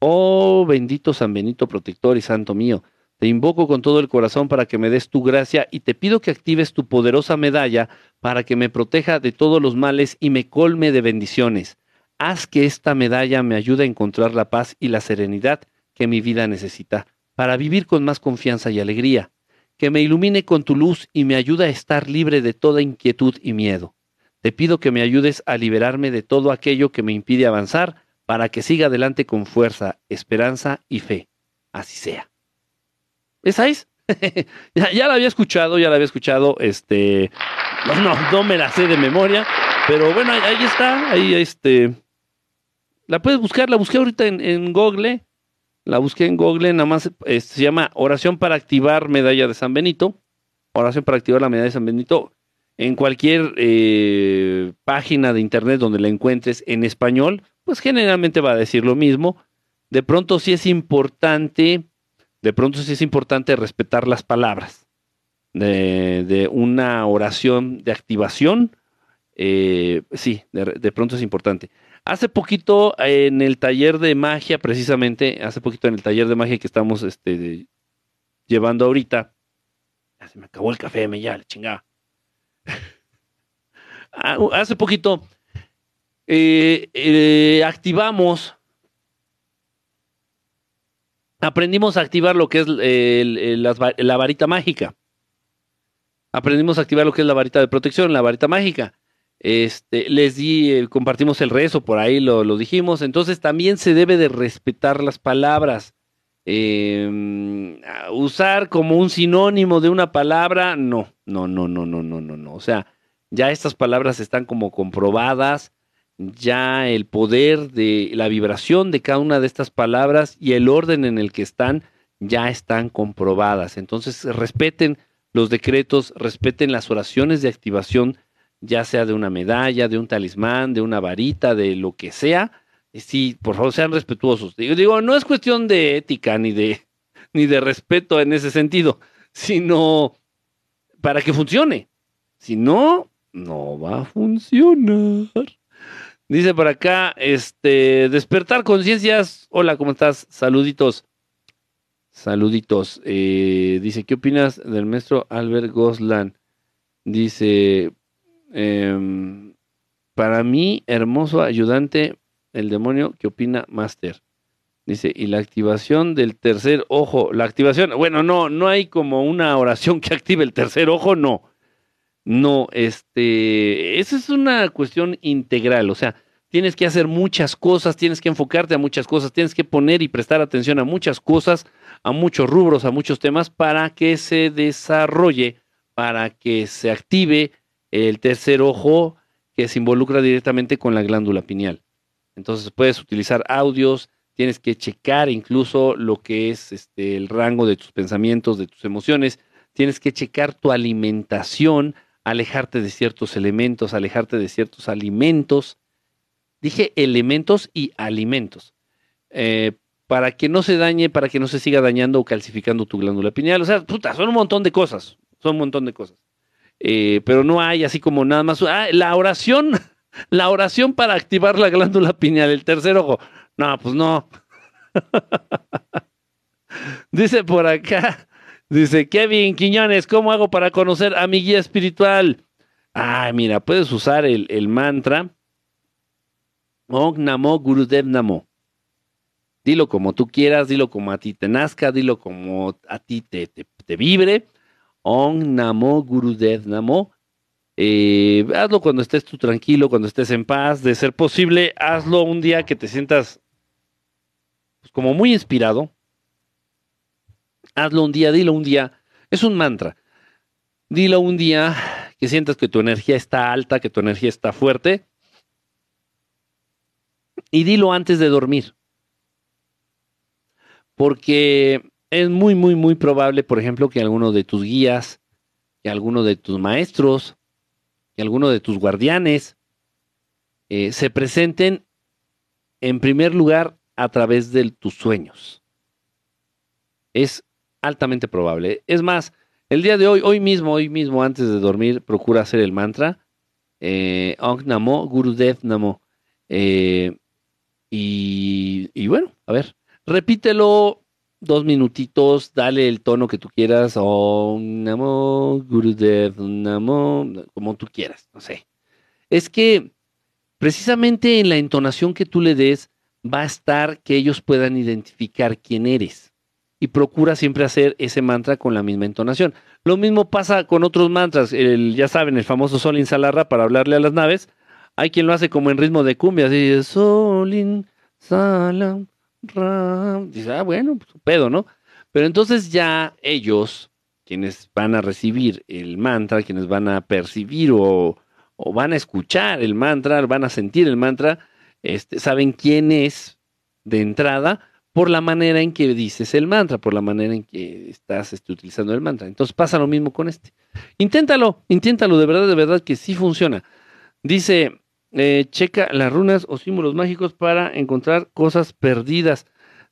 Oh bendito San Benito, protector y santo mío, te invoco con todo el corazón para que me des tu gracia y te pido que actives tu poderosa medalla para que me proteja de todos los males y me colme de bendiciones. Haz que esta medalla me ayude a encontrar la paz y la serenidad que mi vida necesita para vivir con más confianza y alegría, que me ilumine con tu luz y me ayude a estar libre de toda inquietud y miedo. Te pido que me ayudes a liberarme de todo aquello que me impide avanzar para que siga adelante con fuerza, esperanza y fe. Así sea. ¿Esa es? ya, la había escuchado, ya la había escuchado, este, no, no, no me la sé de memoria, pero bueno, ahí, está, ahí este, la puedes buscar, la busqué ahorita en Google, la busqué en Google, nada más eh, se llama Oración para activar medalla de San Benito, oración para activar la medalla de San Benito, en cualquier eh, página de internet donde la encuentres en español, pues generalmente va a decir lo mismo. De pronto sí es importante, de pronto sí es importante respetar las palabras de, una oración de activación. Eh, sí, de, pronto es importante. Hace poquito en el taller de magia, precisamente, hace poquito en el taller de magia que estamos este, llevando ahorita, se me acabó el café, me ya, le chingaba. Ah, hace poquito eh, eh, activamos, aprendimos a activar lo que es la, varita mágica. Aprendimos a activar lo que es la varita de protección, la varita mágica. Este, les di, eh, compartimos el rezo, por ahí lo, lo, dijimos. Entonces también se debe de respetar las palabras. Em, usar como un sinónimo de una palabra, no, no, no, no, no, no, no, no. O sea, ya estas palabras están como comprobadas, ya el poder de la vibración de cada una de estas palabras y el orden en el que están ya están comprobadas. Entonces, respeten los decretos, respeten las oraciones de activación, ya sea de una medalla, de un talismán, de una varita, de lo que sea, sí, por favor, sean respetuosos. Digo, no es cuestión de ética ni de, ni de respeto en ese sentido, sino para que funcione. Si no, no va a funcionar. Dice por acá, este, despertar conciencias. Hola, ¿cómo estás? Saluditos. Saluditos. Eh, dice, ¿qué opinas del maestro Albert Goslan? Dice, em, para mí, hermoso ayudante, el demonio, ¿qué opina Master? Dice, y la activación del tercer ojo, la activación, bueno, no, no hay como una oración que active el tercer ojo, no. No, este, esa es una cuestión integral, o sea, tienes que hacer muchas cosas, tienes que enfocarte a muchas cosas, tienes que poner y prestar atención a muchas cosas, a muchos rubros, a muchos temas para que se desarrolle, para que se active el tercer ojo que se involucra directamente con la glándula pineal. Entonces puedes utilizar audios, tienes que checar incluso lo que es este, el rango de tus pensamientos, de tus emociones, tienes que checar tu alimentación, alejarte de ciertos elementos, alejarte de ciertos alimentos. Dije elementos y alimentos. Eh, para que no se dañe, para que no se siga dañando o calcificando tu glándula pineal. O sea, puta, son un montón de cosas. Son un montón de cosas. Eh, pero no hay así como nada más. Ah, la oración, la oración para activar la glándula pineal, el tercer ojo. No, pues no. Dice por acá, Dice Kevin Quiñones, ¿cómo hago para conocer a mi guía espiritual? Ah, mira, puedes usar el, el mantra Om Namo Gurudev Namo. Dilo como tú quieras, dilo como a ti te nazca, dilo como a ti te, te, vibre. Om Namo Gurudev Namo. Eh, hazlo cuando estés tú tranquilo, cuando estés en paz. De ser posible, hazlo un día que te sientas pues, como muy inspirado, Hazlo un día, dilo un día. Es un mantra. Dilo un día que sientas que tu energía está alta, que tu energía está fuerte. Y dilo antes de dormir. Porque es muy, muy, muy probable, por ejemplo, que alguno de tus guías, que alguno de tus maestros, que alguno de tus guardianes eh, se presenten en primer lugar a través de tus sueños. Es altamente probable. Es más, el día de hoy, hoy mismo, hoy mismo, antes de dormir, procura hacer el mantra. Eh, Ong Namo, Gurudev Namo. Eh, y, y, bueno, a ver, repítelo dos minutitos, dale el tono que tú quieras. Ong Namo, Gurudev Namo, como tú quieras, no sé. Es que precisamente en la entonación que tú le des va a estar que ellos puedan identificar quién eres y procura siempre hacer ese mantra con la misma entonación. Lo mismo pasa con otros mantras, ya saben, el famoso Solin Salarra para hablarle a las naves. Hay quien lo hace como en ritmo de cumbia, así, Solin Salam Dice, ah, bueno, pues, pedo, ¿no? Pero entonces ya ellos, quienes van a recibir el mantra, quienes van a percibir o, van a escuchar el mantra, van a sentir el mantra, este, saben quién es de entrada por la manera en que dices el mantra, por la manera en que estás este, utilizando el mantra. Entonces pasa lo mismo con este. Inténtalo, inténtalo, de verdad, de verdad que sí funciona. Dice, eh, checa las runas o símbolos mágicos para encontrar cosas perdidas.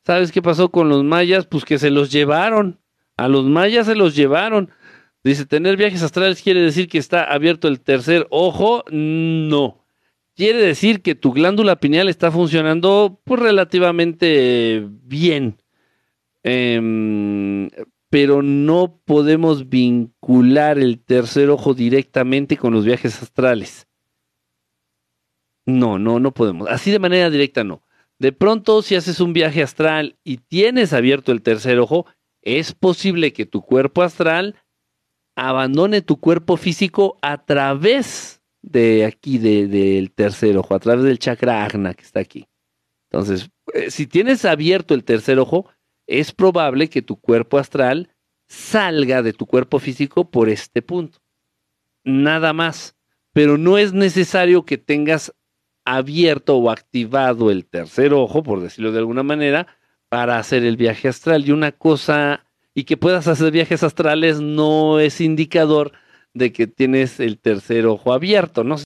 ¿Sabes qué pasó con los mayas? Pues que se los llevaron. A los mayas se los llevaron. Dice, tener viajes astrales quiere decir que está abierto el tercer ojo. No quiere decir que tu glándula pineal está funcionando pues, relativamente bien. Em, pero no podemos vincular el tercer ojo directamente con los viajes astrales. No, no, no podemos. Así de manera directa no. De pronto, si haces un viaje astral y tienes abierto el tercer ojo, es posible que tu cuerpo astral abandone tu cuerpo físico a través de aquí, del tercer ojo, a través del chakra agna que está aquí. Entonces, eh, si tienes abierto el tercer ojo, es probable que tu cuerpo astral salga de tu cuerpo físico por este punto. Nada más. Pero no es necesario que tengas abierto o activado el tercer ojo, por decirlo de alguna manera, para hacer el viaje astral. Y una cosa, y que puedas hacer viajes astrales no es indicador de que tienes el tercer ojo abierto, ¿no?